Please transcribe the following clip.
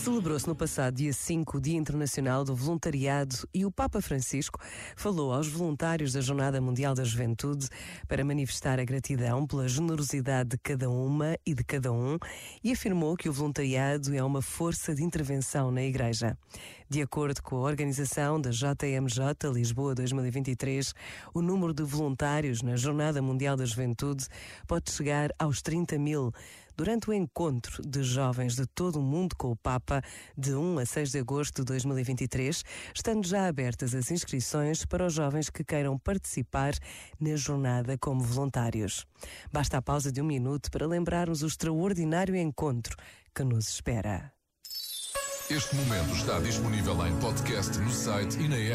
Celebrou-se no passado dia 5 o Dia Internacional do Voluntariado e o Papa Francisco falou aos voluntários da Jornada Mundial da Juventude para manifestar a gratidão pela generosidade de cada uma e de cada um e afirmou que o voluntariado é uma força de intervenção na Igreja. De acordo com a organização da JMJ Lisboa 2023, o número de voluntários na Jornada Mundial da Juventude pode chegar aos 30 mil durante o encontro de jovens de todo o mundo com o Papa, de 1 a 6 de agosto de 2023, estando já abertas as inscrições para os jovens que queiram participar na jornada como voluntários. Basta a pausa de um minuto para lembrarmos o extraordinário encontro que nos espera. Este momento está disponível em podcast no site e na app.